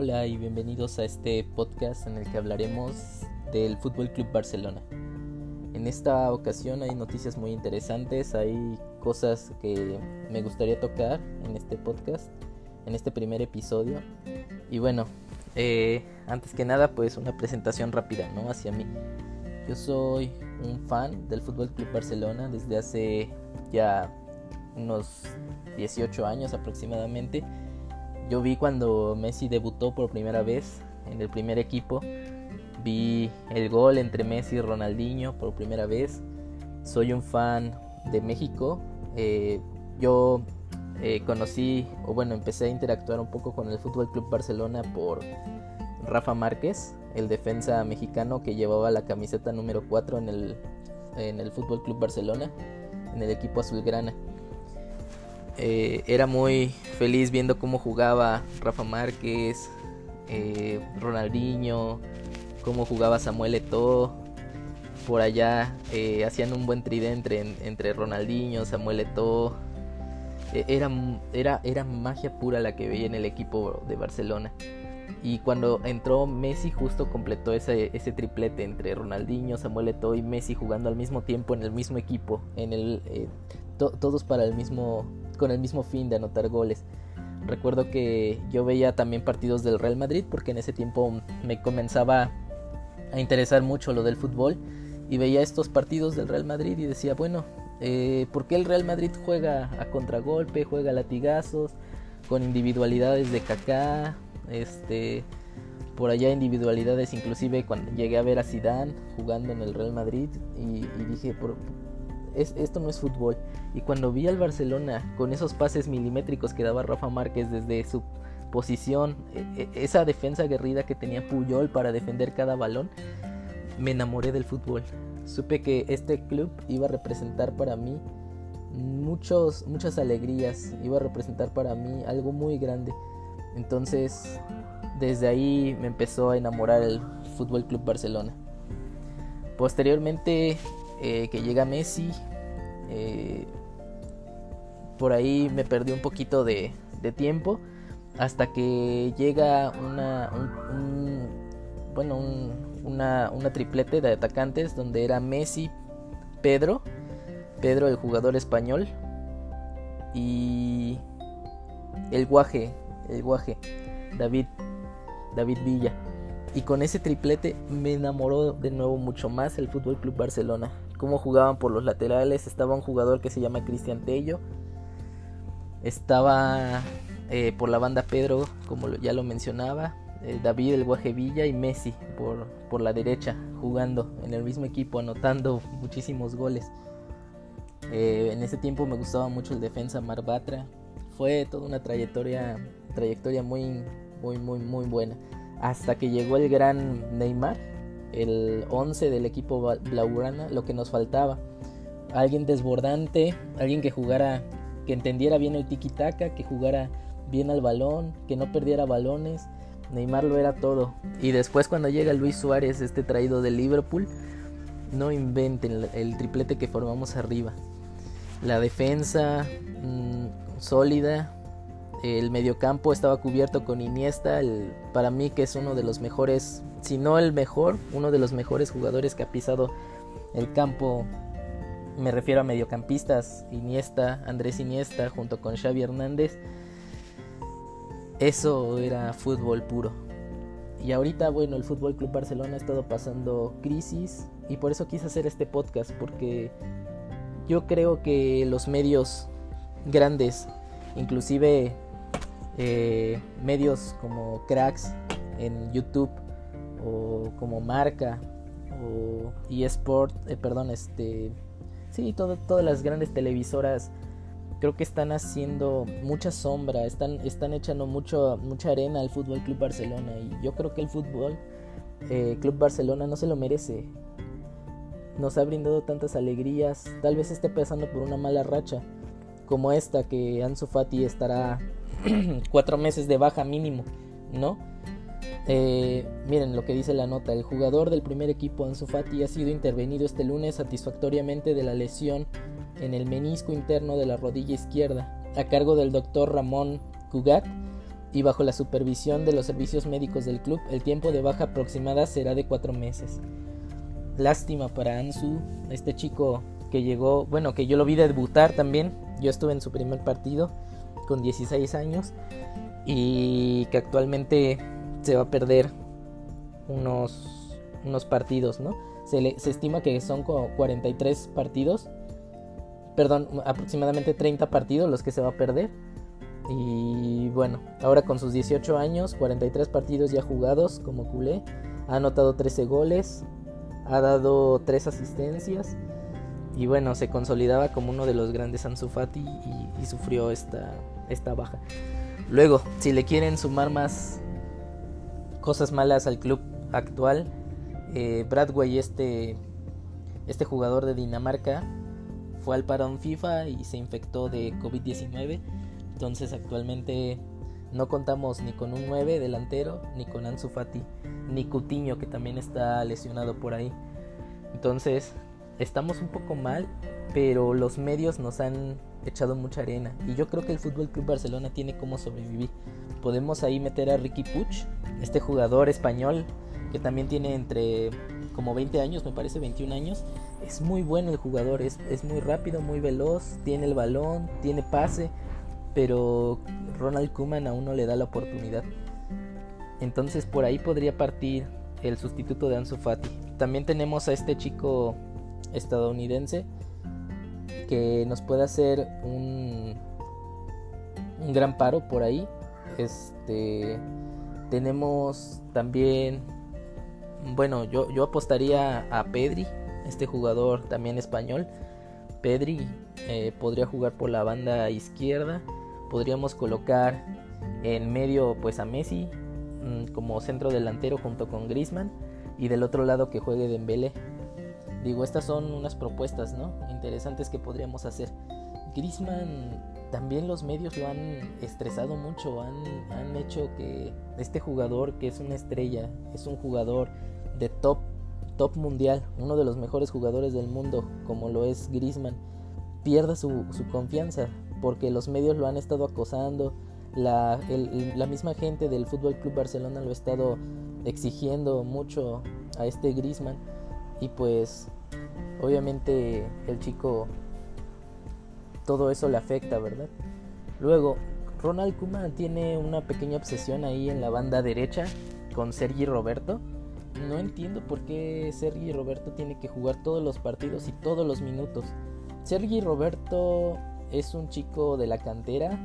Hola y bienvenidos a este podcast en el que hablaremos del Fútbol Club Barcelona. En esta ocasión hay noticias muy interesantes, hay cosas que me gustaría tocar en este podcast, en este primer episodio. Y bueno, eh, antes que nada, pues una presentación rápida, ¿no? Hacia mí. Yo soy un fan del Fútbol Club Barcelona desde hace ya unos 18 años aproximadamente. Yo vi cuando Messi debutó por primera vez en el primer equipo. Vi el gol entre Messi y Ronaldinho por primera vez. Soy un fan de México. Eh, yo eh, conocí, o bueno, empecé a interactuar un poco con el Fútbol Club Barcelona por Rafa Márquez, el defensa mexicano que llevaba la camiseta número 4 en el, en el Fútbol Club Barcelona, en el equipo azulgrana. Eh, era muy feliz viendo cómo jugaba Rafa Márquez, eh, Ronaldinho, cómo jugaba Samuel Eto'o. Por allá eh, hacían un buen tridente entre, Ronaldinho, Samuel Eto'o. E, era, era, era magia pura la que veía en el equipo de Barcelona. Y cuando entró Messi justo completó ese, ese triplete entre Ronaldinho, Samuel Eto'o y Messi jugando al mismo tiempo en el mismo equipo, en el, todos para el mismo, con el mismo fin de anotar goles. Recuerdo que yo veía también partidos del Real Madrid porque en ese tiempo me comenzaba a interesar mucho lo del fútbol y veía estos partidos del Real Madrid y decía, bueno, eh, ¿por qué el Real Madrid juega a contragolpe, juega a latigazos, con individualidades de Kaká, este, por allá individualidades, inclusive cuando llegué a ver a Zidane jugando en el Real Madrid y, dije, ¿por, esto no es fútbol. Y cuando vi al Barcelona con esos pases milimétricos que daba Rafa Márquez desde su posición, e, e, esa defensa aguerrida que tenía Puyol para defender cada balón, me enamoré del fútbol. Supe que este club iba a representar para mí muchos, muchas alegrías, iba a representar para mí algo muy grande. Entonces, desde ahí me empezó a enamorar el Fútbol Club Barcelona. Posteriormente eh, que llega Messi. Eh, por ahí me perdí un poquito de, tiempo hasta que llega una, bueno, una, una triplete de atacantes donde era Messi, Pedro, Pedro el jugador español y el guaje, el guaje, David, David Villa. Y con ese triplete me enamoró de nuevo mucho más el Fútbol Club Barcelona cómo jugaban por los laterales. Estaba un jugador que se llama Cristian Tello. Estaba eh, por la banda Pedro, como ya lo mencionaba. Eh, David el Guajevilla y Messi por, por la derecha, jugando en el mismo equipo, anotando muchísimos goles. Eh, en ese tiempo me gustaba mucho el defensa Marbatra. Fue toda una trayectoria, trayectoria muy, muy, muy, muy buena. Hasta que llegó el gran Neymar, el 11 del equipo blaugrana, lo que nos faltaba. Alguien desbordante, alguien que jugara, que entendiera bien el tiki-taka, que jugara bien al balón, que no perdiera balones. Neymar lo era todo. Y después cuando llega Luis Suárez, este traído de Liverpool, no inventen el triplete que formamos arriba. La defensa mm, sólida, el mediocampo estaba cubierto con Iniesta, para mí que es uno de los mejores, si no el mejor, uno de los mejores jugadores que ha pisado el campo. Me refiero a mediocampistas, Iniesta, Andrés Iniesta, junto con Xavi Hernández. Eso era fútbol puro. Y ahorita, bueno, el Fútbol Club Barcelona ha estado pasando crisis y por eso quise hacer este podcast porque yo creo que los medios grandes, inclusive eh, medios como cracks en YouTube o como marca o eSport, eh, perdón, este, sí, todas las grandes televisoras creo que están haciendo mucha sombra, están, están echando mucho, mucha arena al Fútbol Club Barcelona y yo creo que el fútbol eh, Club Barcelona no se lo merece. Nos ha brindado tantas alegrías, tal vez esté pasando por una mala racha como esta que Ansu Fati estará cuatro meses de baja mínimo, ¿no? Eh, miren lo que dice la nota. El jugador del primer equipo Ansu Fati ha sido intervenido este lunes satisfactoriamente de la lesión en el menisco interno de la rodilla izquierda, a cargo del doctor Ramón Cugat, y bajo la supervisión de los servicios médicos del club, el tiempo de baja aproximada será de cuatro meses. Lástima para Ansu, este chico que llegó, bueno, que yo lo vi debutar también, yo estuve en su primer partido con 16 años y que actualmente se va a perder unos, unos partidos, ¿no? Se, se estima que son como 43 partidos, perdón, aproximadamente 30 partidos los que se va a perder y bueno, ahora con sus 18 años, 43 partidos ya jugados como culé, ha anotado 13 goles, ha dado 3 asistencias y bueno, se consolidaba como uno de los grandes Ansu Fati y, sufrió esta, esta baja. Luego, si le quieren sumar más cosas malas al club actual, eh, Bradway, este, este jugador de Dinamarca, fue al parón FIFA y se infectó de COVID-19 entonces actualmente no contamos ni con un 9 delantero, ni con Ansu Fati, ni Cutiño que también está lesionado por ahí. Entonces estamos un poco mal, pero los medios nos han echado mucha arena y yo creo que el Fútbol Club Barcelona tiene cómo sobrevivir. Podemos ahí meter a Ricky Puch, este jugador español que también tiene entre como 20 años, me parece 21 años. Es muy bueno el jugador, es, es muy rápido, muy veloz, tiene el balón, tiene pase pero Ronald Koeman aún no le da la oportunidad. Entonces por ahí podría partir el sustituto de Ansu Fati. También tenemos a este chico estadounidense que nos puede hacer un, un gran paro por ahí. Este tenemos también bueno, yo, yo apostaría a Pedri, este jugador también español. Pedri eh, podría jugar por la banda izquierda podríamos colocar en medio pues a Messi mm, como centro delantero junto con Griezmann y del otro lado que juegue Dembélé. Digo, estas son unas propuestas, ¿no? Interesantes que podríamos hacer. Griezmann también los medios lo han estresado mucho, han, han hecho que este jugador que es una estrella, es un jugador de top top mundial, uno de los mejores jugadores del mundo, como lo es Griezmann, pierda su, su confianza, porque los medios lo han estado acosando, la, la misma gente del Fútbol Club Barcelona lo ha estado exigiendo mucho a este Grisman y pues obviamente el chico todo eso le afecta, ¿verdad? Luego, Ronald Koeman tiene una pequeña obsesión ahí en la banda derecha con Sergi Roberto. No entiendo por qué Sergi Roberto tiene que jugar todos los partidos y todos los minutos. Sergi Roberto es un chico de la cantera,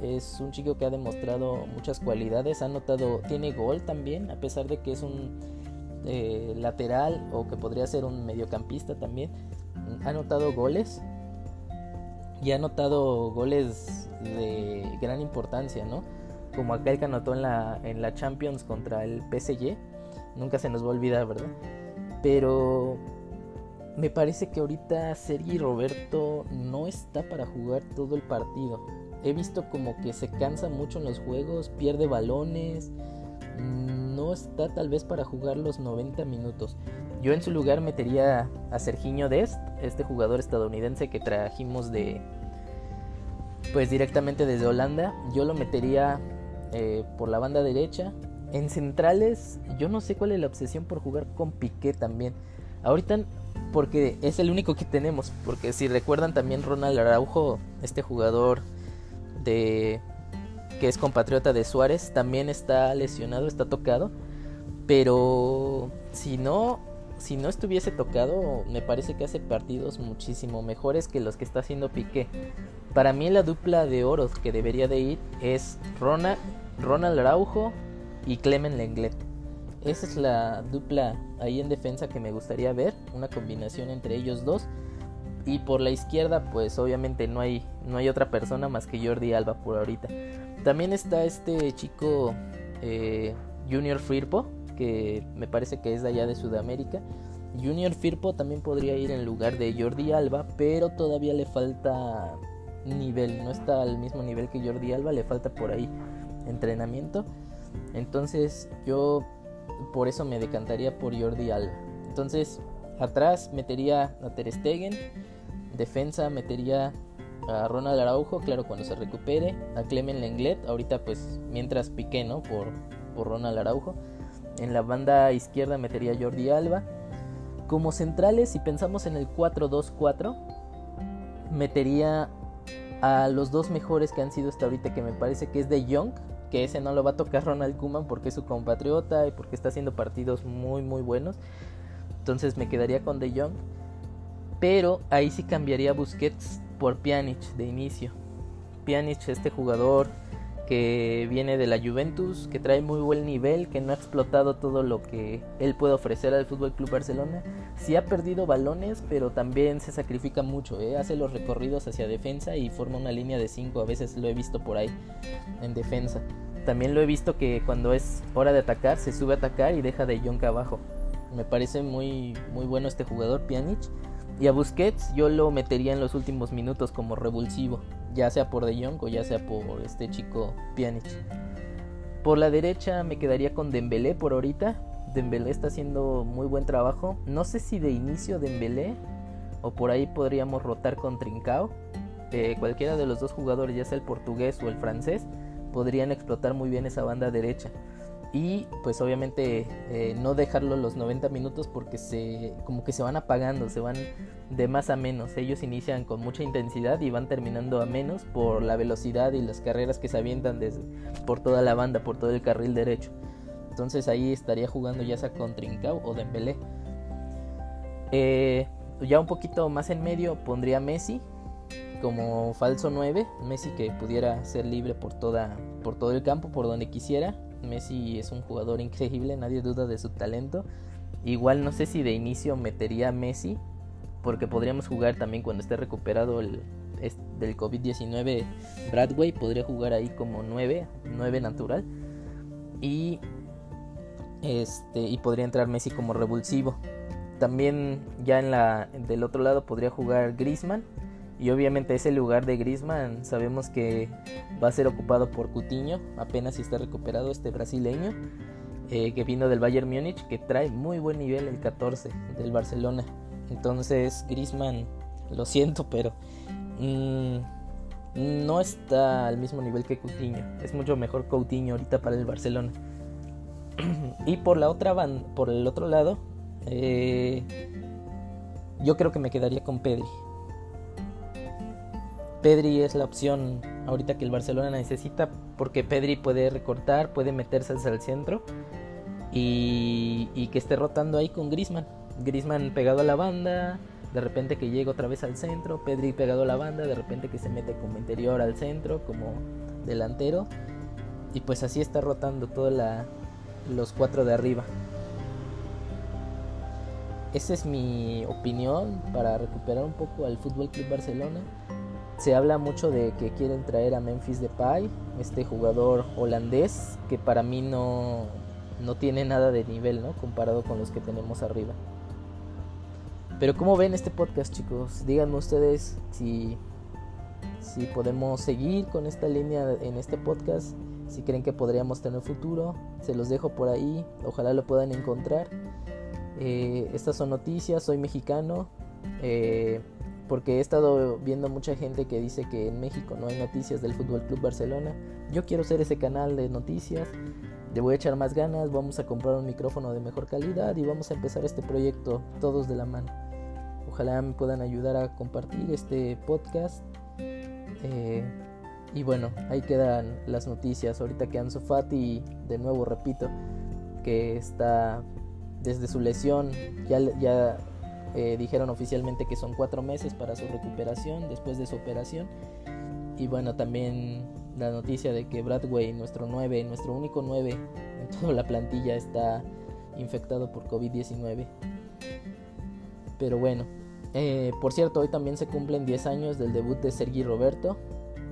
es un chico que ha demostrado muchas cualidades, ha notado, tiene gol también, a pesar de que es un eh, lateral o que podría ser un mediocampista también, ha notado goles y ha notado goles de gran importancia, ¿no? Como aquel que anotó en la, en la Champions contra el PSG, nunca se nos va a olvidar, ¿verdad? Pero me parece que ahorita Sergi Roberto no está para jugar todo el partido. He visto como que se cansa mucho en los juegos, pierde balones, está tal vez para jugar los 90 minutos. Yo en su lugar metería a Serginho Dest, este jugador estadounidense que trajimos de pues directamente desde Holanda. Yo lo metería eh, por la banda derecha. En centrales, yo no sé cuál es la obsesión por jugar con Piqué también. Ahorita porque es el único que tenemos. Porque si recuerdan también Ronald Araujo, este jugador de que es compatriota de Suárez, también está lesionado, está tocado. Pero si no, si no estuviese tocado, me parece que hace partidos muchísimo mejores que los que está haciendo Piqué. Para mí la dupla de oros que debería de ir es Ronald, Ronald Araujo y Clemen Lenglet. Esa es la dupla ahí en defensa que me gustaría ver, una combinación entre ellos dos. Y por la izquierda, pues obviamente no hay, no hay otra persona más que Jordi Alba por ahorita. También está este chico eh, Junior Firpo, que me parece que es de allá de Sudamérica. Junior Firpo también podría ir en lugar de Jordi Alba, pero todavía le falta nivel, no está al mismo nivel que Jordi Alba, le falta por ahí entrenamiento. Entonces yo por eso me decantaría por Jordi Alba. Entonces, atrás metería a Ter Stegen, defensa metería a Ronald Araujo, claro, cuando se recupere, a Clemen Lenglet, ahorita pues mientras piqué, ¿no? Por, por Ronald Araujo. En la banda izquierda metería Jordi Alba. Como centrales, si pensamos en el 4-2-4, metería a los dos mejores que han sido hasta ahorita, que me parece que es de Young, que ese no lo va a tocar Ronald Koeman porque es su compatriota y porque está haciendo partidos muy muy buenos. Entonces me quedaría con De Jong. Pero ahí sí cambiaría Busquets por Pjanic de inicio. Pjanic, este jugador que viene de la Juventus, que trae muy buen nivel, que no ha explotado todo lo que él puede ofrecer al Fútbol Club Barcelona. Sí ha perdido balones, pero también se sacrifica mucho, ¿eh? hace los recorridos hacia defensa y forma una línea de 5, a veces lo he visto por ahí en defensa. También lo he visto que cuando es hora de atacar, se sube a atacar y deja de Jonk abajo. Me parece muy, muy bueno este jugador, Pjanic. Y a Busquets yo lo metería en los últimos minutos como revulsivo ya sea por De Jong o ya sea por este chico Pjanic. Por la derecha me quedaría con Dembélé por ahorita. Dembélé está haciendo muy buen trabajo. No sé si de inicio Dembélé o por ahí podríamos rotar con Trincao. Eh, cualquiera de los dos jugadores, ya sea el portugués o el francés, podrían explotar muy bien esa banda derecha y pues obviamente eh, no dejarlo los 90 minutos porque se como que se van apagando, se van de más a menos. Ellos inician con mucha intensidad y van terminando a menos por la velocidad y las carreras que se avientan desde, por toda la banda, por todo el carril derecho. Entonces ahí estaría jugando ya sea con Trincao o Dembélé. Eh, ya un poquito más en medio pondría Messi como falso 9, Messi que pudiera ser libre por toda por todo el campo, por donde quisiera Messi es un jugador increíble, nadie duda de su talento. Igual no sé si de inicio metería a Messi, porque podríamos jugar también cuando esté recuperado el, del COVID-19. Bradway podría jugar ahí como 9, 9 natural. Y, este, y podría entrar Messi como revulsivo. También ya en la, del otro lado podría jugar Grisman y obviamente ese lugar de Griezmann sabemos que va a ser ocupado por Coutinho, apenas si está recuperado este brasileño, eh, que vino del Bayern Múnich, que trae muy buen nivel el 14 del Barcelona. Entonces Griezmann, lo siento, pero mm, no está al mismo nivel que Coutinho. Es mucho mejor Coutinho ahorita para el Barcelona. y por la otra banda, por el otro lado, eh, yo creo que me quedaría con Pedri. Pedri es la opción ahorita que el Barcelona necesita porque Pedri puede recortar, puede meterse hacia el centro y, que esté rotando ahí con Grisman. Grisman pegado a la banda, de repente que llega otra vez al centro, Pedri pegado a la banda, de repente que se mete como interior al centro, como delantero y pues así está rotando todos los cuatro de arriba. Esa es mi opinión para recuperar un poco al Fútbol Club Barcelona. Se habla mucho de que quieren traer a Memphis Depay, este jugador holandés que para mí no, no tiene nada de nivel, ¿no? Comparado con los que tenemos arriba. Pero ¿cómo ven este podcast, chicos? Díganme ustedes si, si podemos seguir con esta línea en este podcast, si creen que podríamos tener futuro. Se los dejo por ahí, ojalá lo puedan encontrar. Eh, estas son noticias, soy mexicano. Eh, porque he estado viendo mucha gente que dice que en México no hay noticias del Fútbol Club Barcelona. Yo quiero ser ese canal de noticias. Le voy a echar más ganas, vamos a comprar un micrófono de mejor calidad y vamos a empezar este proyecto todos de la mano. Ojalá me puedan ayudar a compartir este podcast. Eh, y bueno, ahí quedan las noticias. Ahorita que Ansu Fati, de nuevo repito, que está desde su lesión, ya, ya eh, dijeron oficialmente que son cuatro meses para su recuperación después de su operación. Y bueno, también la noticia de que Bradway, nuestro 9, nuestro único 9 en toda la plantilla, está infectado por COVID-19. Pero bueno, eh, por cierto, hoy también se cumplen 10 años del debut de Sergi Roberto.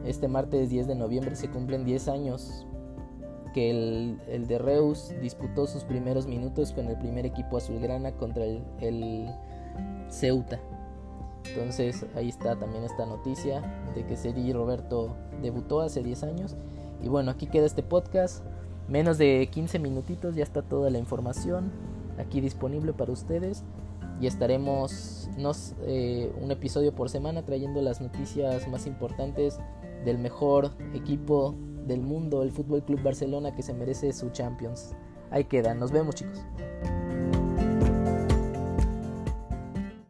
Este martes 10 de noviembre se cumplen 10 años que el, el, de Reus disputó sus primeros minutos con el primer equipo azulgrana contra el, el Ceuta. Entonces ahí está también esta noticia de que Sergi Roberto debutó hace 10 años. Y bueno, aquí queda este podcast. Menos de 15 minutitos ya está toda la información aquí disponible para ustedes. y estaremos eh, un episodio por semana trayendo las noticias más importantes del mejor equipo del mundo, el Fútbol Club Barcelona que se merece su Champions. Ahí queda, nos vemos chicos.